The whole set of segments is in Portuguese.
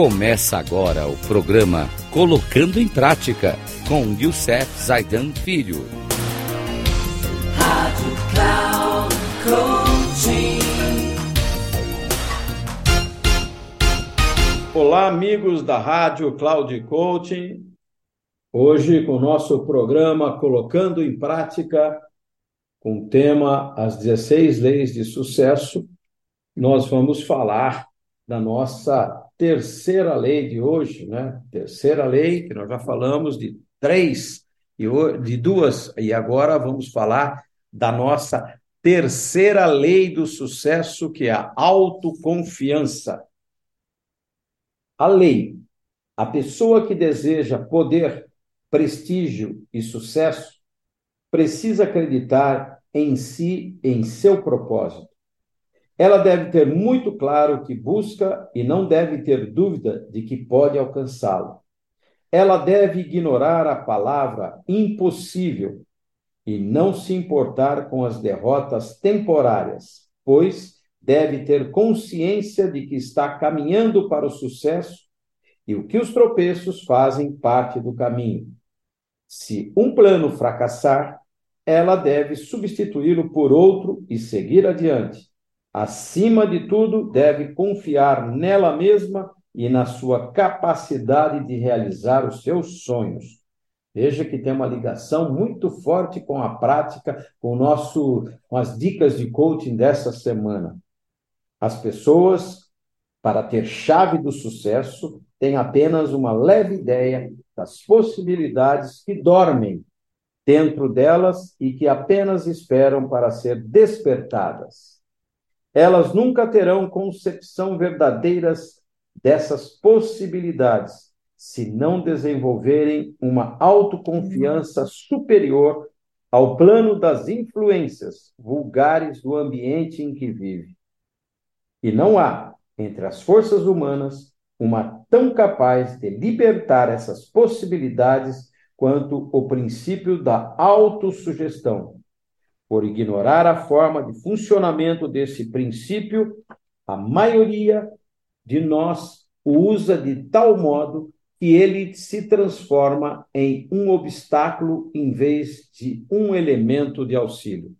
Começa agora o programa Colocando em Prática com Youssef Zaidan Filho. Rádio Cloud Coaching. Olá, amigos da Rádio Cloud Coaching. Hoje, com o nosso programa Colocando em Prática, com o tema As 16 Leis de Sucesso, nós vamos falar da nossa terceira lei de hoje, né? Terceira lei, que nós já falamos de três, e de duas, e agora vamos falar da nossa terceira lei do sucesso, que é a autoconfiança. A lei, a pessoa que deseja poder, prestígio e sucesso, precisa acreditar em si, em seu propósito. Ela deve ter muito claro o que busca e não deve ter dúvida de que pode alcançá-lo. Ela deve ignorar a palavra impossível e não se importar com as derrotas temporárias, pois deve ter consciência de que está caminhando para o sucesso e o que os tropeços fazem parte do caminho. Se um plano fracassar, ela deve substituí-lo por outro e seguir adiante acima de tudo, deve confiar nela mesma e na sua capacidade de realizar os seus sonhos. Veja que tem uma ligação muito forte com a prática, com nosso, com as dicas de coaching dessa semana. As pessoas, para ter chave do sucesso, têm apenas uma leve ideia das possibilidades que dormem dentro delas e que apenas esperam para ser despertadas elas nunca terão concepção verdadeiras dessas possibilidades se não desenvolverem uma autoconfiança superior ao plano das influências vulgares do ambiente em que vive. E não há, entre as forças humanas, uma tão capaz de libertar essas possibilidades quanto o princípio da autossugestão, por ignorar a forma de funcionamento desse princípio, a maioria de nós o usa de tal modo que ele se transforma em um obstáculo em vez de um elemento de auxílio.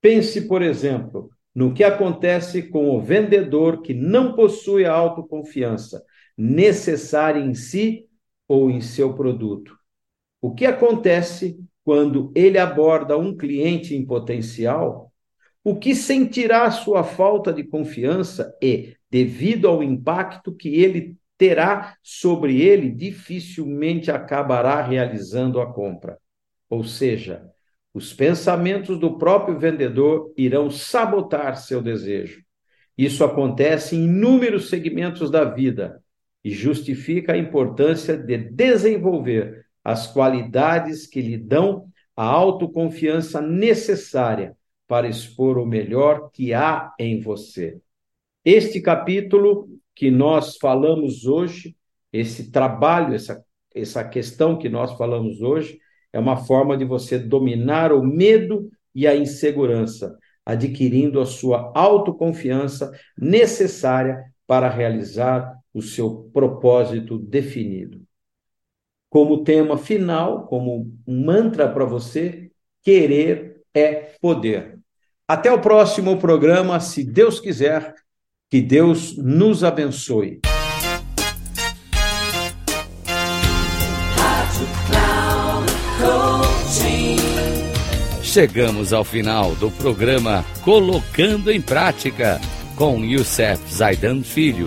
Pense, por exemplo, no que acontece com o vendedor que não possui a autoconfiança necessária em si ou em seu produto. O que acontece quando ele aborda um cliente em potencial, o que sentirá sua falta de confiança e, devido ao impacto que ele terá sobre ele, dificilmente acabará realizando a compra. Ou seja, os pensamentos do próprio vendedor irão sabotar seu desejo. Isso acontece em inúmeros segmentos da vida e justifica a importância de desenvolver as qualidades que lhe dão a autoconfiança necessária para expor o melhor que há em você. Este capítulo que nós falamos hoje, esse trabalho, essa, essa questão que nós falamos hoje, é uma forma de você dominar o medo e a insegurança, adquirindo a sua autoconfiança necessária para realizar o seu propósito definido como tema final, como um mantra para você: querer é poder. Até o próximo programa, se Deus quiser. Que Deus nos abençoe. Chegamos ao final do programa Colocando em Prática com Youssef Zaidan Filho.